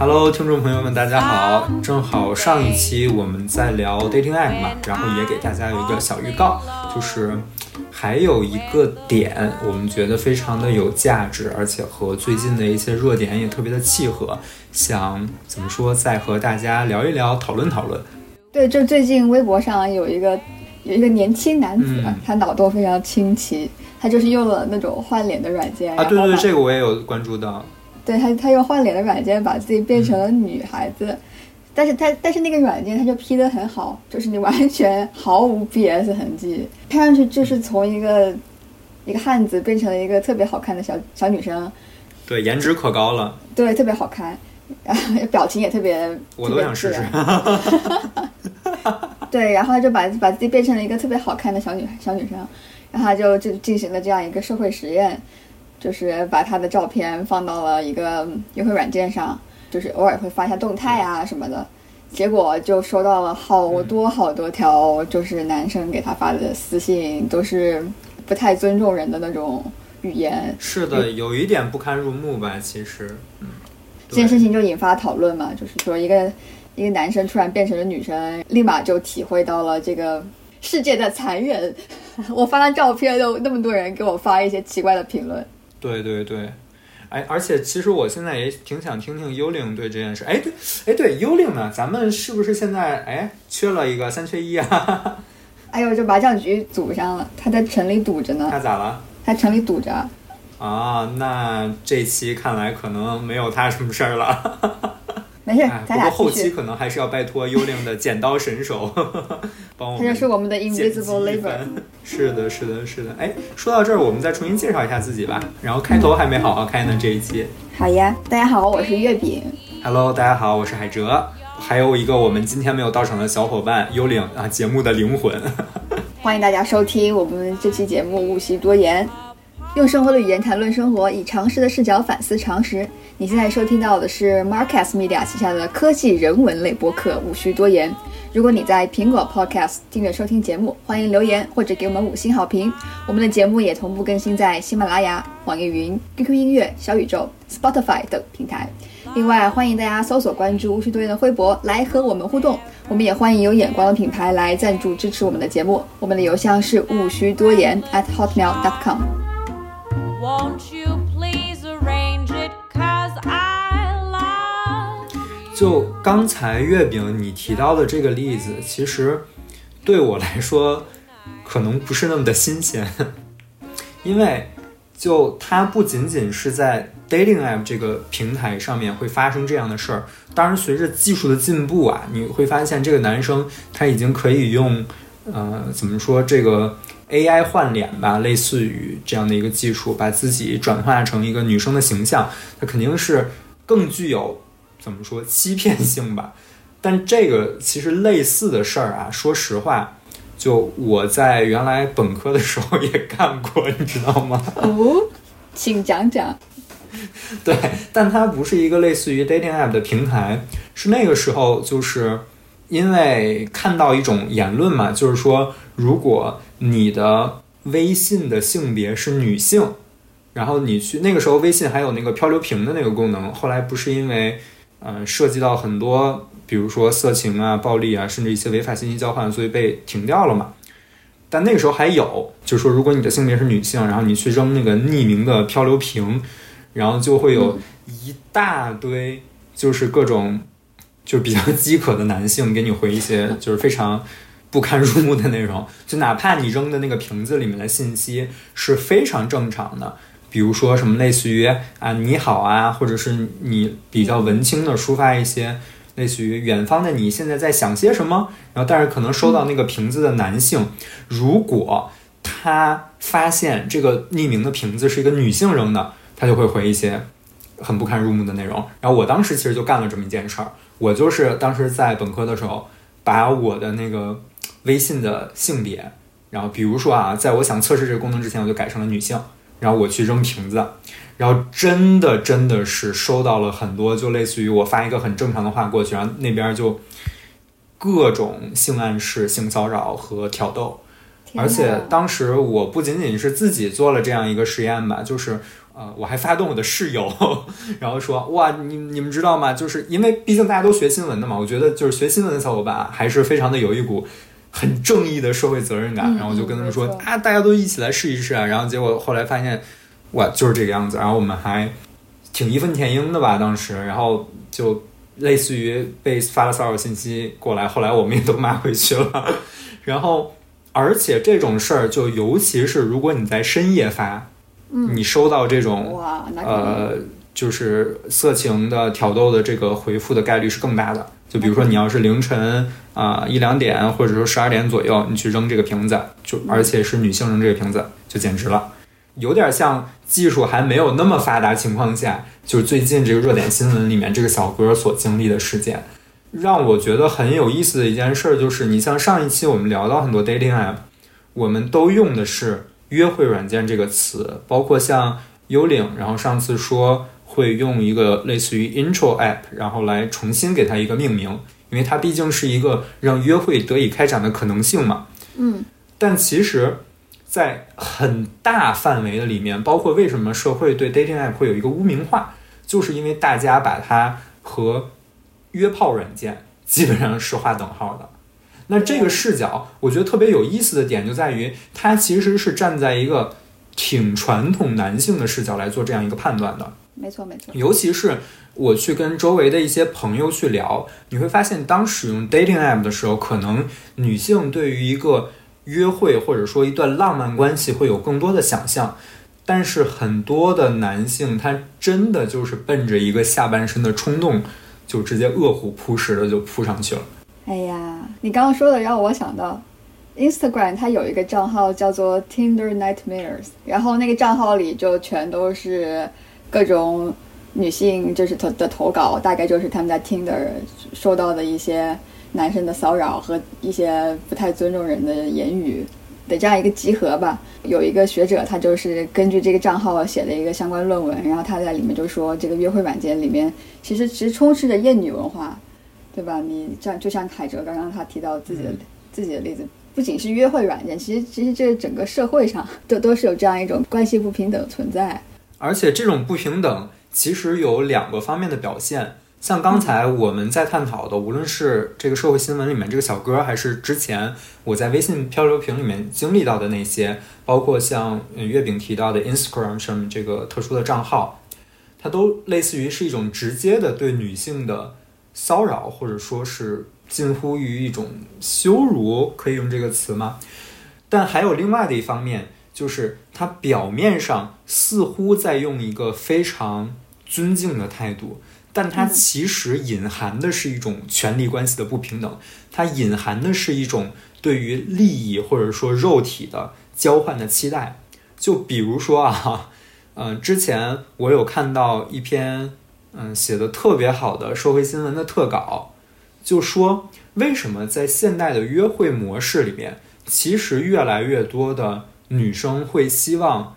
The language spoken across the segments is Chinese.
Hello，听众朋友们，大家好！正好上一期我们在聊 dating app 嘛，然后也给大家有一个小预告，就是还有一个点，我们觉得非常的有价值，而且和最近的一些热点也特别的契合，想怎么说，再和大家聊一聊，讨论讨论。对，就最近微博上有一个有一个年轻男子，他脑洞非常清奇，他就是用了那种换脸的软件啊，对对，这个我也有关注到。对他，他用换脸的软件把自己变成了女孩子，但是他但是那个软件他就 P 的很好，就是你完全毫无 BS 痕迹，看上去就是从一个一个汉子变成了一个特别好看的小小女生。对，颜值可高了。对，特别好看，然后表情也特别。我都想试试。对，然后他就把把自己变成了一个特别好看的小女小女生，然后他就就进行了这样一个社会实验。就是把他的照片放到了一个约会软件上，就是偶尔会发一下动态啊什么的，结果就收到了好多好多条，就是男生给他发的私信，都是不太尊重人的那种语言。是的，有一点不堪入目吧？其实，嗯，这件事情就引发讨论嘛，就是说一个一个男生突然变成了女生，立马就体会到了这个世界的残忍。我发了照片，都那么多人给我发一些奇怪的评论。对对对，哎，而且其实我现在也挺想听听幽灵对这件事。哎，对，哎，对，幽灵呢？咱们是不是现在哎缺了一个三缺一啊？哎呦，这麻将局堵上了，他在城里堵着呢。他咋了？他城里堵着。啊，那这期看来可能没有他什么事儿了。没事，咱俩后期可能还是要拜托幽灵的剪刀神手帮我们。他就是我们的 invisible labor。是的，是的，是的。哎，说到这儿，我们再重新介绍一下自己吧。然后开头还没好好开呢，这一期。好呀，大家好，我是月饼。Hello，大家好，我是海哲。还有一个我们今天没有到场的小伙伴幽灵啊，节目的灵魂。欢迎大家收听我们这期节目《勿需多言》。用生活的语言谈论生活，以常识的视角反思常识。你现在收听到的是 Marcus Media 旗下的科技人文类播客《无需多言》。如果你在苹果 Podcast 订阅收听节目，欢迎留言或者给我们五星好评。我们的节目也同步更新在喜马拉雅、网易云、QQ 音乐、小宇宙、Spotify 等平台。另外，欢迎大家搜索关注“无需多言”的微博来和我们互动。我们也欢迎有眼光的品牌来赞助支持我们的节目。我们的邮箱是无需多言 at hotmail.com。就刚才月饼你提到的这个例子，其实对我来说可能不是那么的新鲜，因为就它不仅仅是在 dating app 这个平台上面会发生这样的事儿。当然，随着技术的进步啊，你会发现这个男生他已经可以用，呃，怎么说这个。AI 换脸吧，类似于这样的一个技术，把自己转化成一个女生的形象，他肯定是更具有怎么说欺骗性吧。但这个其实类似的事儿啊，说实话，就我在原来本科的时候也干过，你知道吗？哦，请讲讲。对，但它不是一个类似于 dating app 的平台，是那个时候就是因为看到一种言论嘛，就是说如果。你的微信的性别是女性，然后你去那个时候微信还有那个漂流瓶的那个功能，后来不是因为，呃，涉及到很多，比如说色情啊、暴力啊，甚至一些违法信息交换，所以被停掉了嘛。但那个时候还有，就是说如果你的性别是女性，然后你去扔那个匿名的漂流瓶，然后就会有一大堆，就是各种，就比较饥渴 的男性给你回一些，就是非常。不堪入目的内容，就哪怕你扔的那个瓶子里面的信息是非常正常的，比如说什么类似于啊你好啊，或者是你比较文青的抒发一些类似于远方的你现在在想些什么，然后但是可能收到那个瓶子的男性，如果他发现这个匿名的瓶子是一个女性扔的，他就会回一些很不堪入目的内容。然后我当时其实就干了这么一件事儿，我就是当时在本科的时候把我的那个。微信的性别，然后比如说啊，在我想测试这个功能之前，我就改成了女性，然后我去扔瓶子，然后真的真的是收到了很多，就类似于我发一个很正常的话过去，然后那边就各种性暗示、性骚扰和挑逗，而且当时我不仅仅是自己做了这样一个实验吧，就是。呃，我还发动我的室友，然后说哇，你你们知道吗？就是因为毕竟大家都学新闻的嘛，我觉得就是学新闻的小伙伴还是非常的有一股很正义的社会责任感。然后我就跟他们说啊，大家都一起来试一试啊。然后结果后来发现，哇，就是这个样子。然后我们还挺义愤填膺的吧，当时，然后就类似于被发了骚扰信息过来，后来我们也都骂回去了。然后，而且这种事儿，就尤其是如果你在深夜发。你收到这种呃，就是色情的挑逗的这个回复的概率是更大的。就比如说，你要是凌晨啊一两点，或者说十二点左右，你去扔这个瓶子，就而且是女性扔这个瓶子，就简直了，有点像技术还没有那么发达情况下，就是最近这个热点新闻里面这个小哥所经历的事件，让我觉得很有意思的一件事就是，你像上一期我们聊到很多 dating app，我们都用的是。约会软件这个词，包括像幽灵，然后上次说会用一个类似于 intro app，然后来重新给它一个命名，因为它毕竟是一个让约会得以开展的可能性嘛。嗯，但其实，在很大范围的里面，包括为什么社会对 dating app 会有一个污名化，就是因为大家把它和约炮软件基本上是划等号的。那这个视角，我觉得特别有意思的点就在于，它其实是站在一个挺传统男性的视角来做这样一个判断的。没错，没错。尤其是我去跟周围的一些朋友去聊，你会发现，当使用 dating app 的时候，可能女性对于一个约会或者说一段浪漫关系会有更多的想象，但是很多的男性他真的就是奔着一个下半身的冲动，就直接饿虎扑食的就扑上去了。哎呀，你刚刚说的让我想到，Instagram 它有一个账号叫做 Tinder Nightmares，然后那个账号里就全都是各种女性就是投的投稿，大概就是他们在 Tinder 受到的一些男生的骚扰和一些不太尊重人的言语的这样一个集合吧。有一个学者他就是根据这个账号写了一个相关论文，然后他在里面就说，这个约会软件里面其实其实充斥着厌女文化。对吧？你像就像凯哲刚刚他提到自己的自己的例子，不仅是约会软件，其实其实这整个社会上都都是有这样一种关系不平等存在。而且这种不平等其实有两个方面的表现，像刚才我们在探讨的，无论是这个社会新闻里面这个小哥，还是之前我在微信漂流瓶里面经历到的那些，包括像月饼提到的 Instagram 上这个特殊的账号，它都类似于是一种直接的对女性的。骚扰，或者说是近乎于一种羞辱，可以用这个词吗？但还有另外的一方面，就是他表面上似乎在用一个非常尊敬的态度，但它其实隐含的是一种权力关系的不平等，它隐含的是一种对于利益或者说肉体的交换的期待。就比如说啊，嗯，之前我有看到一篇。嗯，写的特别好的社会新闻的特稿，就说为什么在现代的约会模式里面，其实越来越多的女生会希望，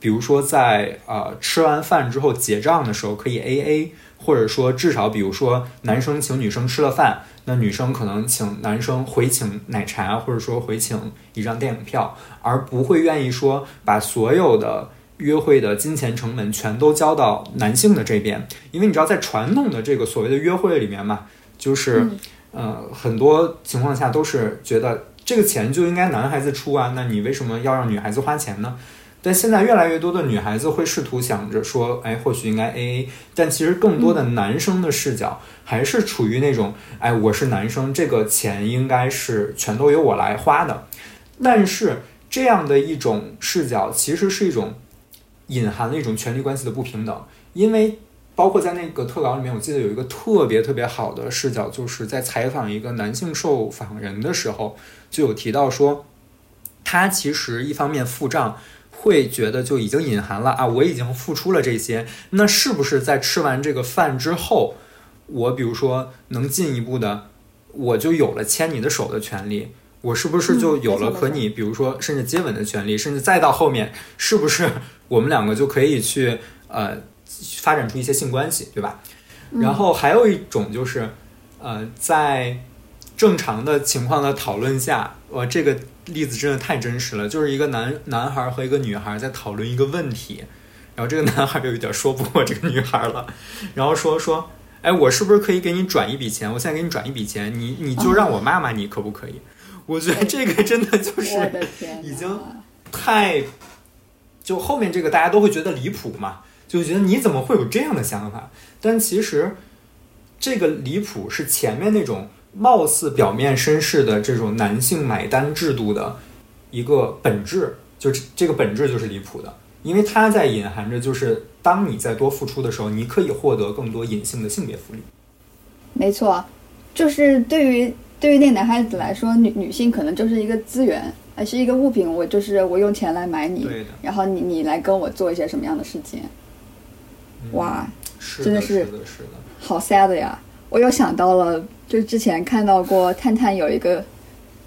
比如说在呃吃完饭之后结账的时候可以 A A，或者说至少比如说男生请女生吃了饭，那女生可能请男生回请奶茶，或者说回请一张电影票，而不会愿意说把所有的。约会的金钱成本全都交到男性的这边，因为你知道，在传统的这个所谓的约会里面嘛，就是，呃，很多情况下都是觉得这个钱就应该男孩子出啊，那你为什么要让女孩子花钱呢？但现在越来越多的女孩子会试图想着说，哎，或许应该 AA，但其实更多的男生的视角还是处于那种，哎，我是男生，这个钱应该是全都由我来花的。但是这样的一种视角其实是一种。隐含了一种权力关系的不平等，因为包括在那个特稿里面，我记得有一个特别特别好的视角，就是在采访一个男性受访人的时候，就有提到说，他其实一方面付账会觉得就已经隐含了啊，我已经付出了这些，那是不是在吃完这个饭之后，我比如说能进一步的，我就有了牵你的手的权利？我是不是就有了和你，比如说甚至接吻的权利，甚至再到后面，是不是我们两个就可以去呃发展出一些性关系，对吧？然后还有一种就是，呃，在正常的情况的讨论下，我这个例子真的太真实了，就是一个男男孩和一个女孩在讨论一个问题，然后这个男孩就有点说不过 这个女孩了，然后说说，哎，我是不是可以给你转一笔钱？我现在给你转一笔钱，你你就让我骂骂你，可不可以？我觉得这个真的就是已经太，就后面这个大家都会觉得离谱嘛，就觉得你怎么会有这样的想法？但其实这个离谱是前面那种貌似表面绅士的这种男性买单制度的一个本质，就是这个本质就是离谱的，因为它在隐含着就是当你在多付出的时候，你可以获得更多隐性的性别福利。没错，就是对于对于那个男孩子来说，女女性可能就是一个资源，还是一个物品，我就是我用钱来买你，然后你你来跟我做一些什么样的事情？嗯。哇，真的是好 sad 呀！我又想到了，就之前看到过探探有一个，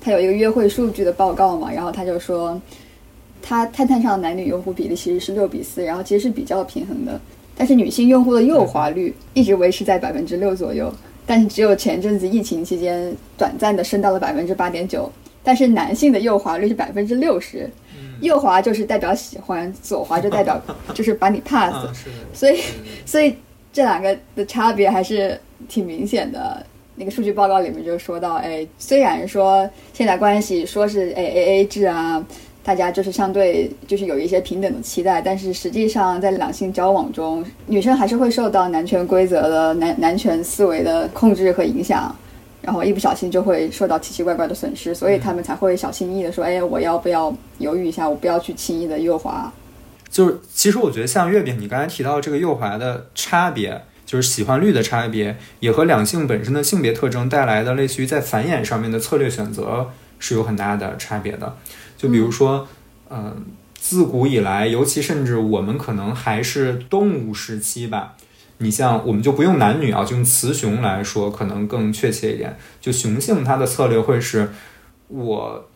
他有一个约会数据的报告嘛，然后他就说，他探探上男女用户比例其实是六比四，然后其实是比较平衡的，但是女性用户的右滑率一直维持在百分之六左右，但是只有前阵子疫情期间短暂的升到了百分之八点九，但是男性的右滑率是百分之六十，右滑就是代表喜欢，左滑就代表 就是把你 pass，、啊，所以所以这两个的差别还是挺明显的。那个数据报告里面就说到，哎，虽然说现在关系说是哎 A A 制啊，大家就是相对就是有一些平等的期待，但是实际上在两性交往中，女生还是会受到男权规则的男男权思维的控制和影响。然后一不小心就会受到奇奇怪怪的损失，所以他们才会小心翼翼的说：“哎，我要不要犹豫一下？我不要去轻易的右滑。就是其实我觉得像月饼，你刚才提到这个右滑的差别，就是喜欢率的差别，也和两性本身的性别特征带来的类似于在繁衍上面的策略选择是有很大的差别的。就比如说，嗯、自古以来，尤其甚至我们可能还是动物时期吧。你像我们就不用男女啊，就用雌雄来说，可能更确切一点。就雄性它的策略会是，我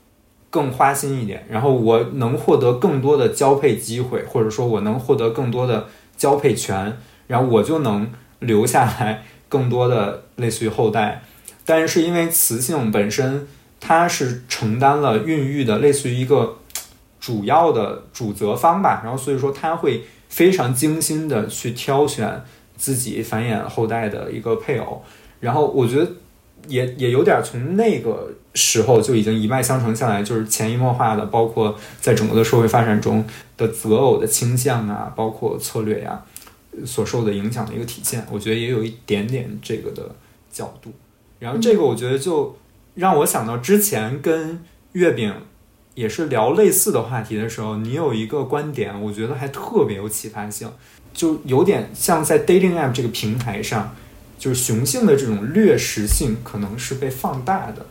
更花心一点，然后我能获得更多的交配机会，或者说我能获得更多的交配权，然后我就能留下来更多的类似于后代。但是因为雌性本身它是承担了孕育的类似于一个主要的主责方吧，然后所以说它会非常精心的去挑选自己繁衍后代的一个配偶，然后我觉得也也有点从那个时候就已经一脉相承下来，就是潜移默化的，包括在整个的社会发展中的择偶的倾向啊，包括策略呀、所受的影响的一个体现。我觉得也有一点点这个的角度。然后这个我觉得就让我想到之前跟月饼也是聊类似的话题的时候，你有一个观点，我觉得还特别有启发性，就有点像在 dating app 这个平台上，就是雄性的这种掠食性可能是被放大的。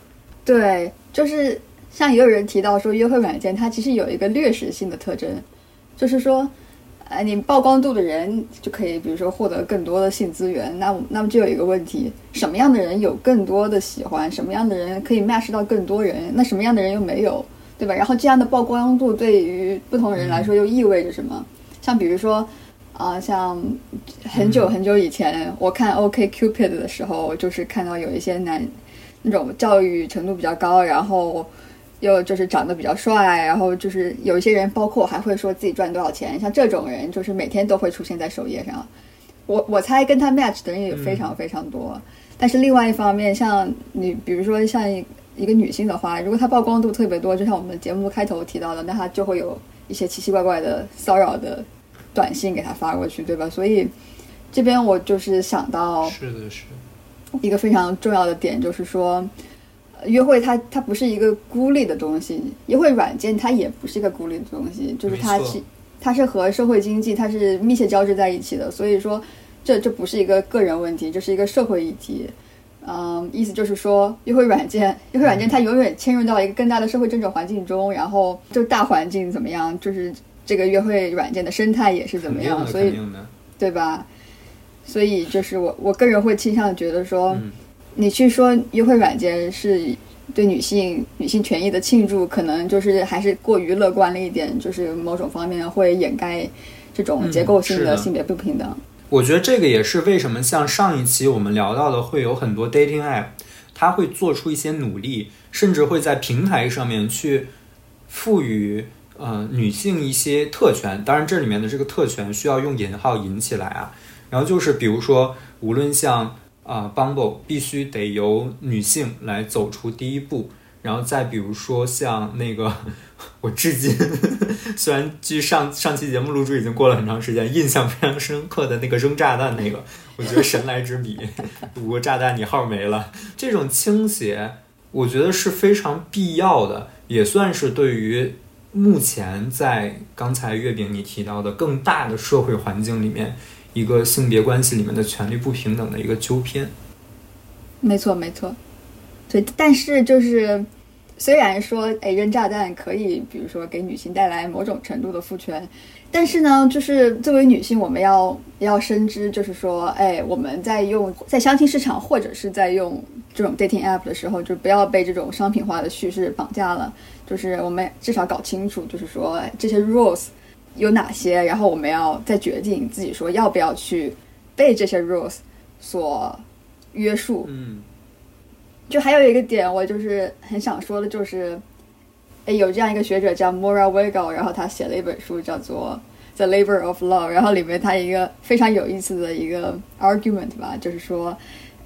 对，就是像也有人提到说，约会软件它其实有一个掠食性的特征，就是说，呃，你曝光度的人就可以，比如说获得更多的性资源。那那么就有一个问题，什么样的人有更多的喜欢？什么样的人可以 match 到更多人？那什么样的人又没有？对吧？然后这样的曝光度对于不同人来说又意味着什么？像比如说，啊、像很久很久以前，我看 OK Cupid 的时候，就是看到有一些男那种教育程度比较高，然后又就是长得比较帅，然后就是有一些人，包括还会说自己赚多少钱，像这种人，就是每天都会出现在首页上。我我猜跟他 match 的人也非常非常多，但是另外一方面，像你比如说像一一个女性的话，如果她曝光度特别多，就像我们节目开头提到的，那她就会有一些奇奇怪怪的骚扰的短信给他发过去，对吧？所以这边我就是想到，是的，是一个非常重要的点就是说，呃约会它它不是一个孤立的东西，约会软件它也不是一个孤立的东西，就是它是它是和社会经济它是密切交织在一起的，所以说这这不是一个个人问题，这是一个社会议题。嗯，意思就是说，约会软件，约会软件它永远嵌入到一个更大的社会政治环境中，然后就大环境怎么样，就是这个约会软件的生态也是怎么样，所以。对吧？所以就是我我个人会倾向觉得说，嗯你去说约会软件是对女性女性权益的庆祝，可能就是还是过于乐观了一点，就是某种方面会掩盖这种嗯结构性的性别不平等。我觉得这个也是为什么像上一期我们聊到的，会有很多 dating app，它会做出一些努力，甚至会在平台上面去赋予呃女性一些特权，当然这里面的这个特权需要用引号引起来啊。然后就是比如说，无论像啊 Bumble 必须得由女性来走出第一步，然后再比如说像那个，我至今 虽然距上上期节目录制已经过了很长时间，印象非常深刻的那个扔炸弹那个，我觉得神来之笔，五个炸弹你号没了，这种倾斜，我觉得是非常必要的，也算是对于目前在刚才月饼你提到的更大的社会环境里面。一个性别关系里面的权利不平等的一个纠偏，没错没错，对，但是就是虽然说哎扔炸弹可以，比如说给女性带来某种程度的赋权，但是呢，就是作为女性，我们要要深知，就是说哎我们在用在相亲市场或者是在用这种 dating app 的时候，就不要被这种商品化的叙事绑架了，就是我们至少搞清楚，就是说这些 rules。有哪些？然后我们要再决定自己说要不要去被这些 rules 所约束。嗯，就还有一个点，我就是很想说的，就是哎，有这样一个学者叫 Mora Weigel，然后他写了一本书叫做《The Labor of Love》，然后里面他一个非常有意思的一个 argument 吧，就是说，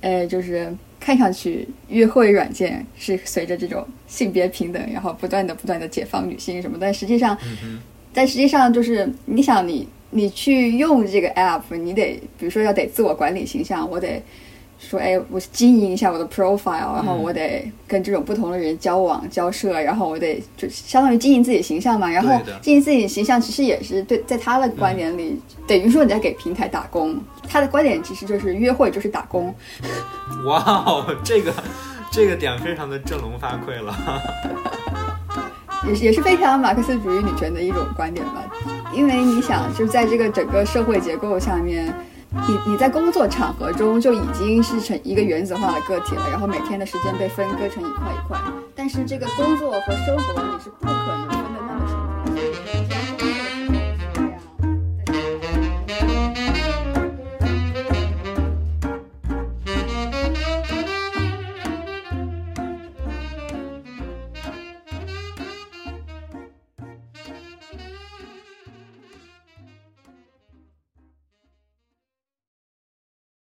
哎，就是看上去约会软件是随着这种性别平等，然后不断的不断的解放女性什么，但实际上。但实际上，就是你想你你去用这个 app，你得比如说要得自我管理形象，我得说哎，我经营一下我的 profile，然后我得跟这种不同的人交往交涉，然后我得就相当于经营自己形象嘛。然后经营自己形象其实也是对，在他的观点里，等于说你在给平台打工。他的观点其实就是约会就是打工。哇哦，这个这个点非常的振聋发聩了。也是也是非常马克思主义女权的一种观点吧，因为你想，就是在这个整个社会结构下面，你你在工作场合中就已经是成一个原子化的个体了，然后每天的时间被分割成一块一块，但是这个工作和生活你是不可能。